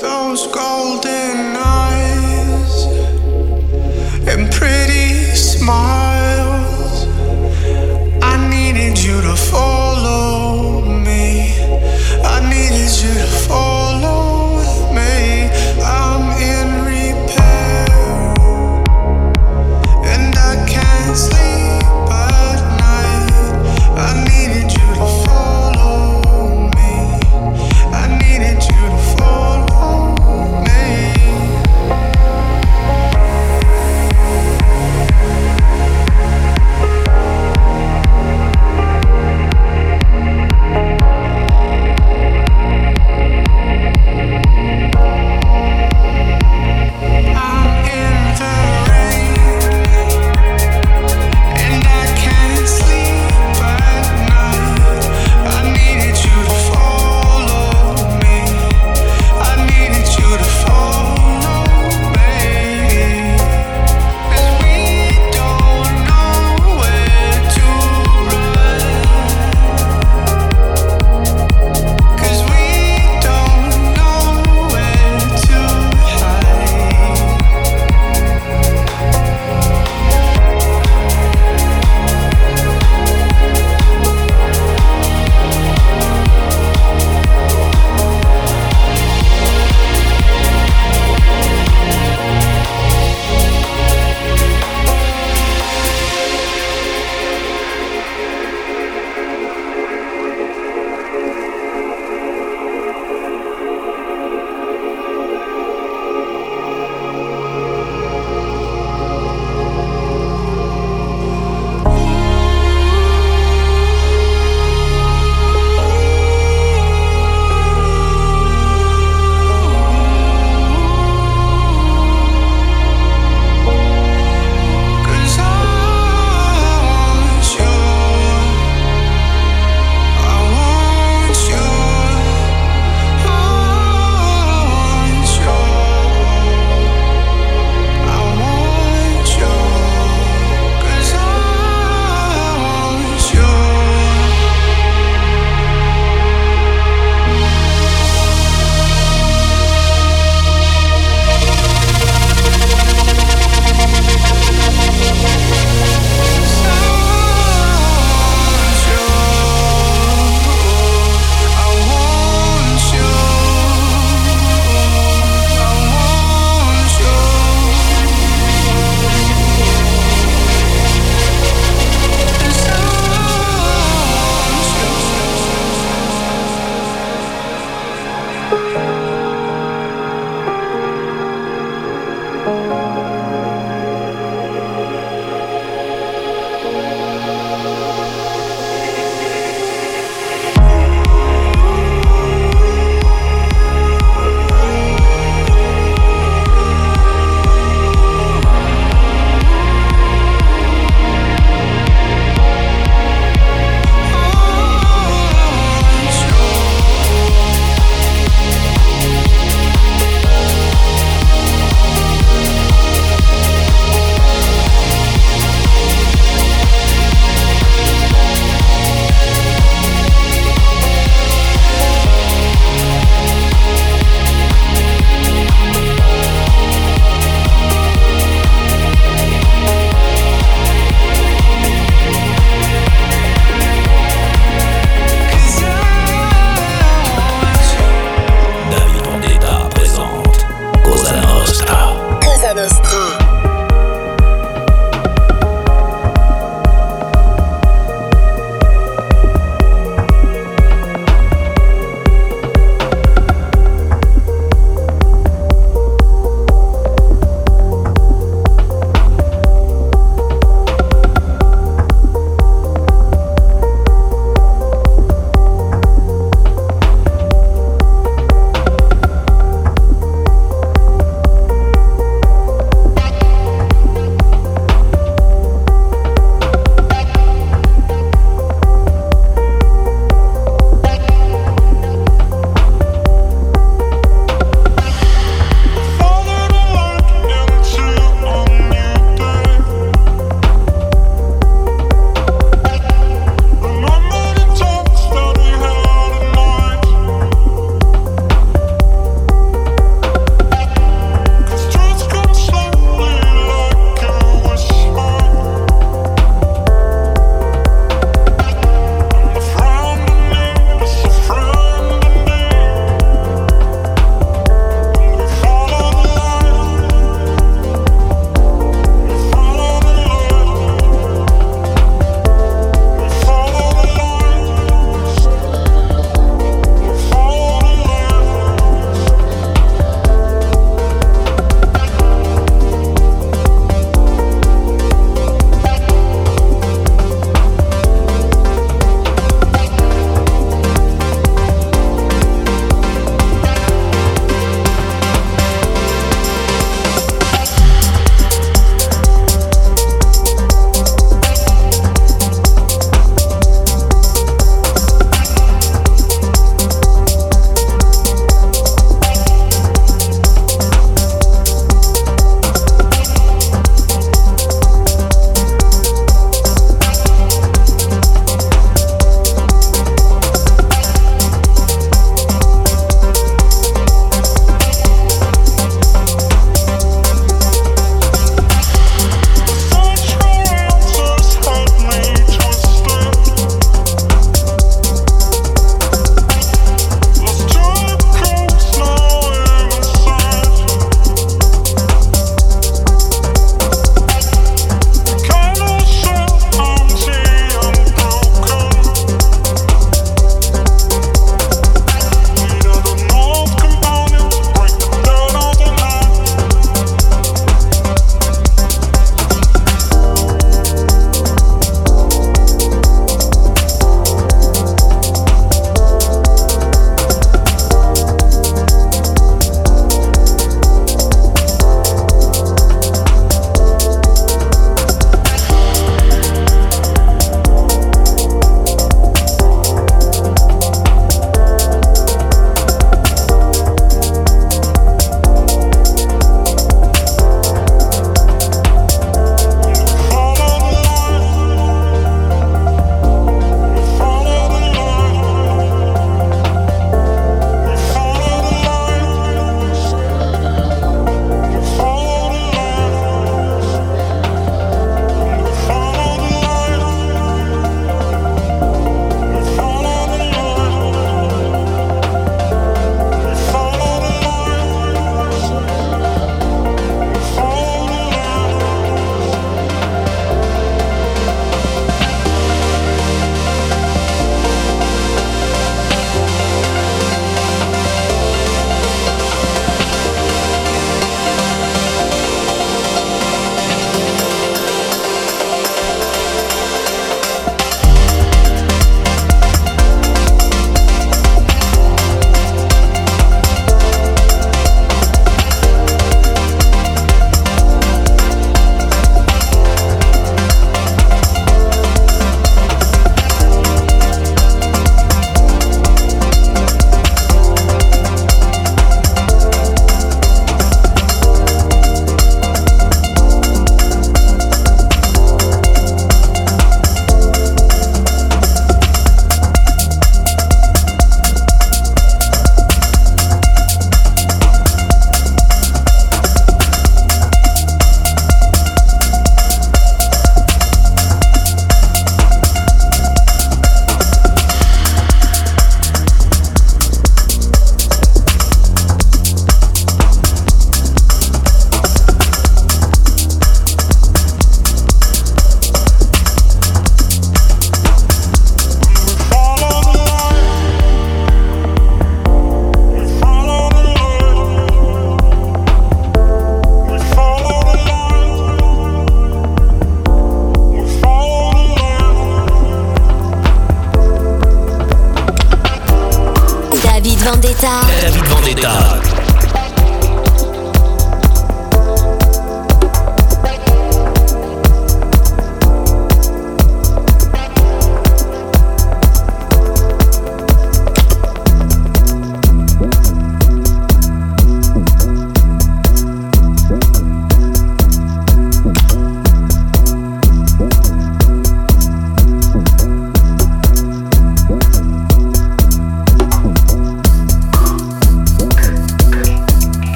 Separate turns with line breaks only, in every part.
Those golden eyes and pretty smiles. I needed you to follow me. I needed you to follow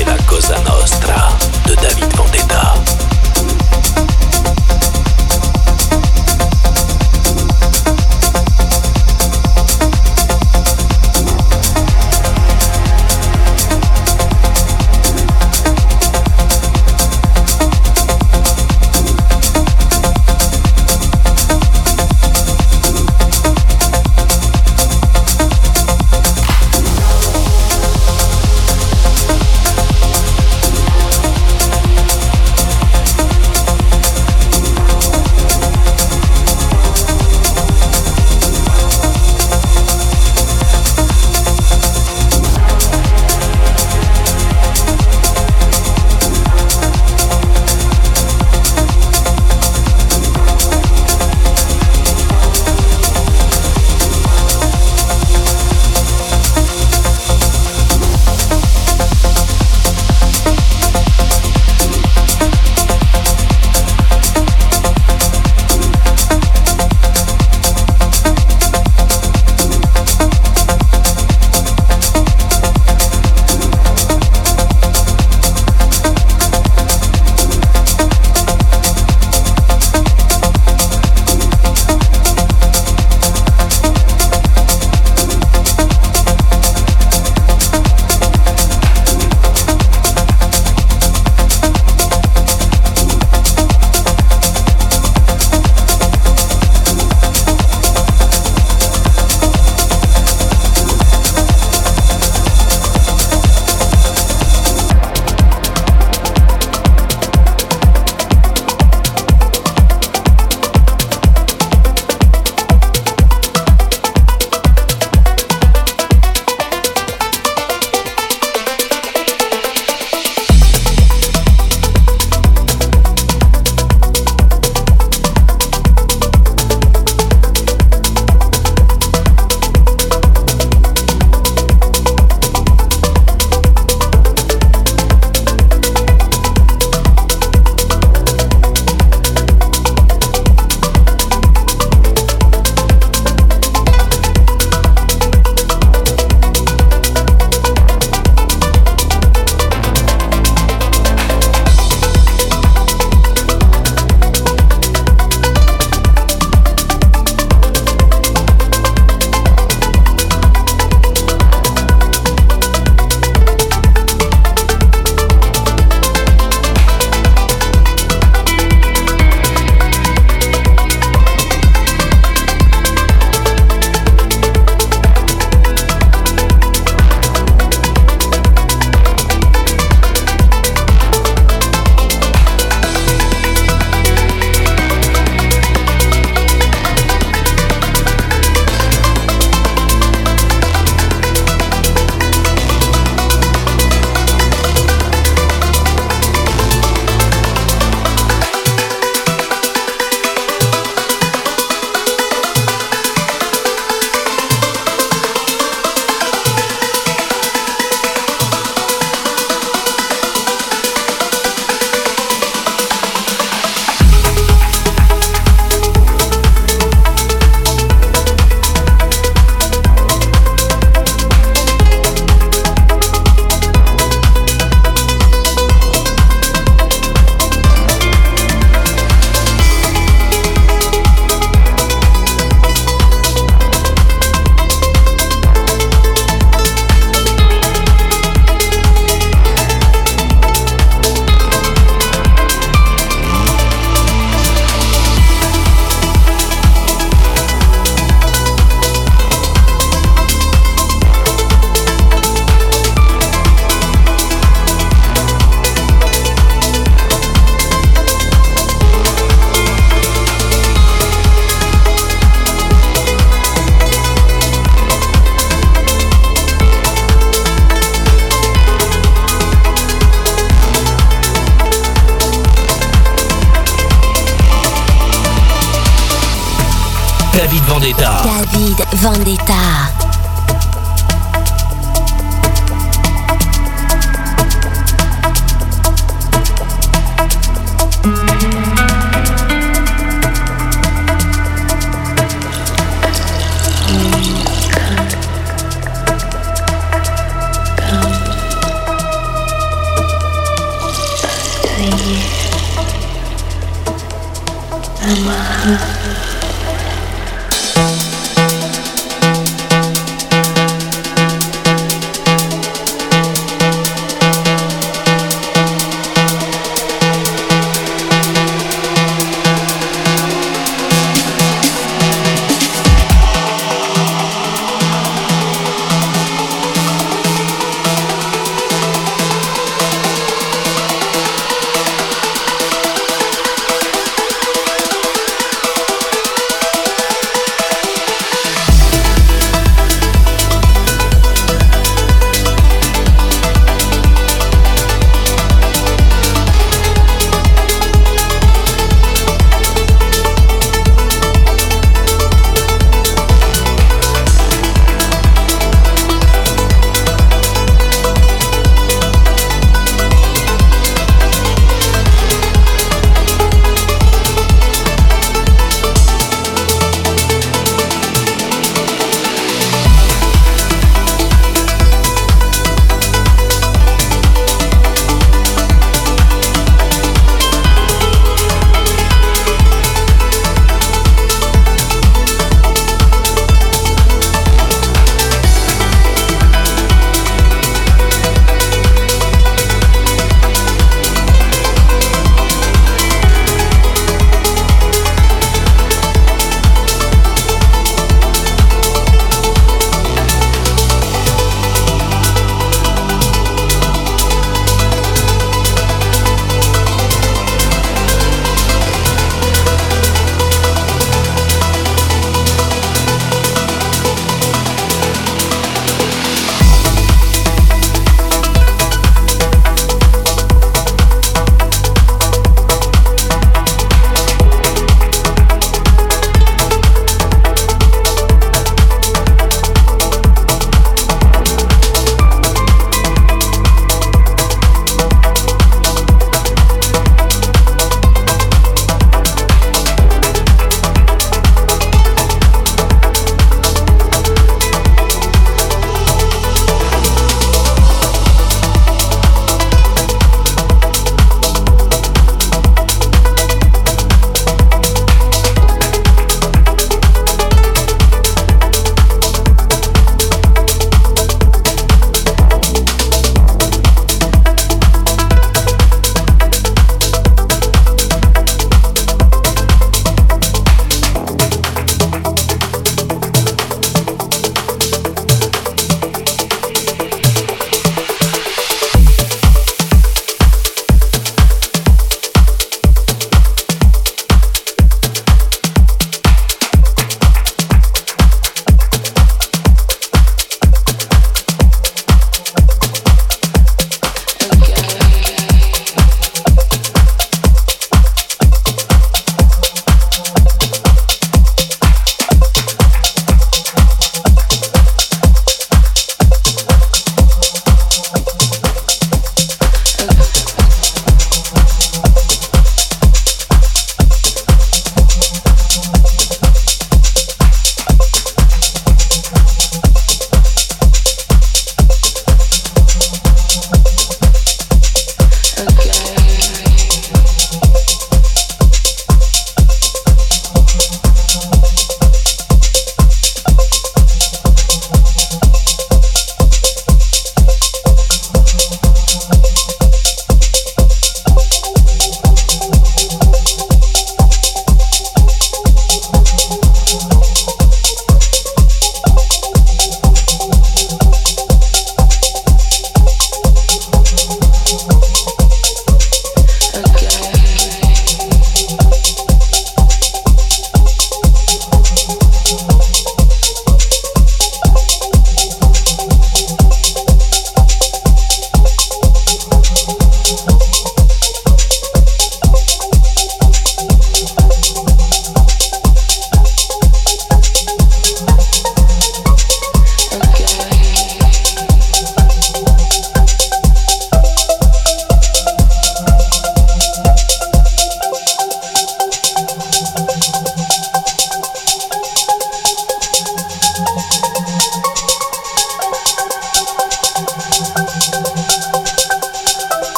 C'était la Cosa Nostra de
David Vendetta.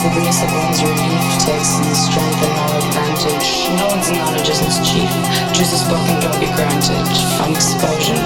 The grace of one's relief, takes in strength and all advantage. No one's knowledge is chief. Choose a spoken, don't be granted. Fun explosion,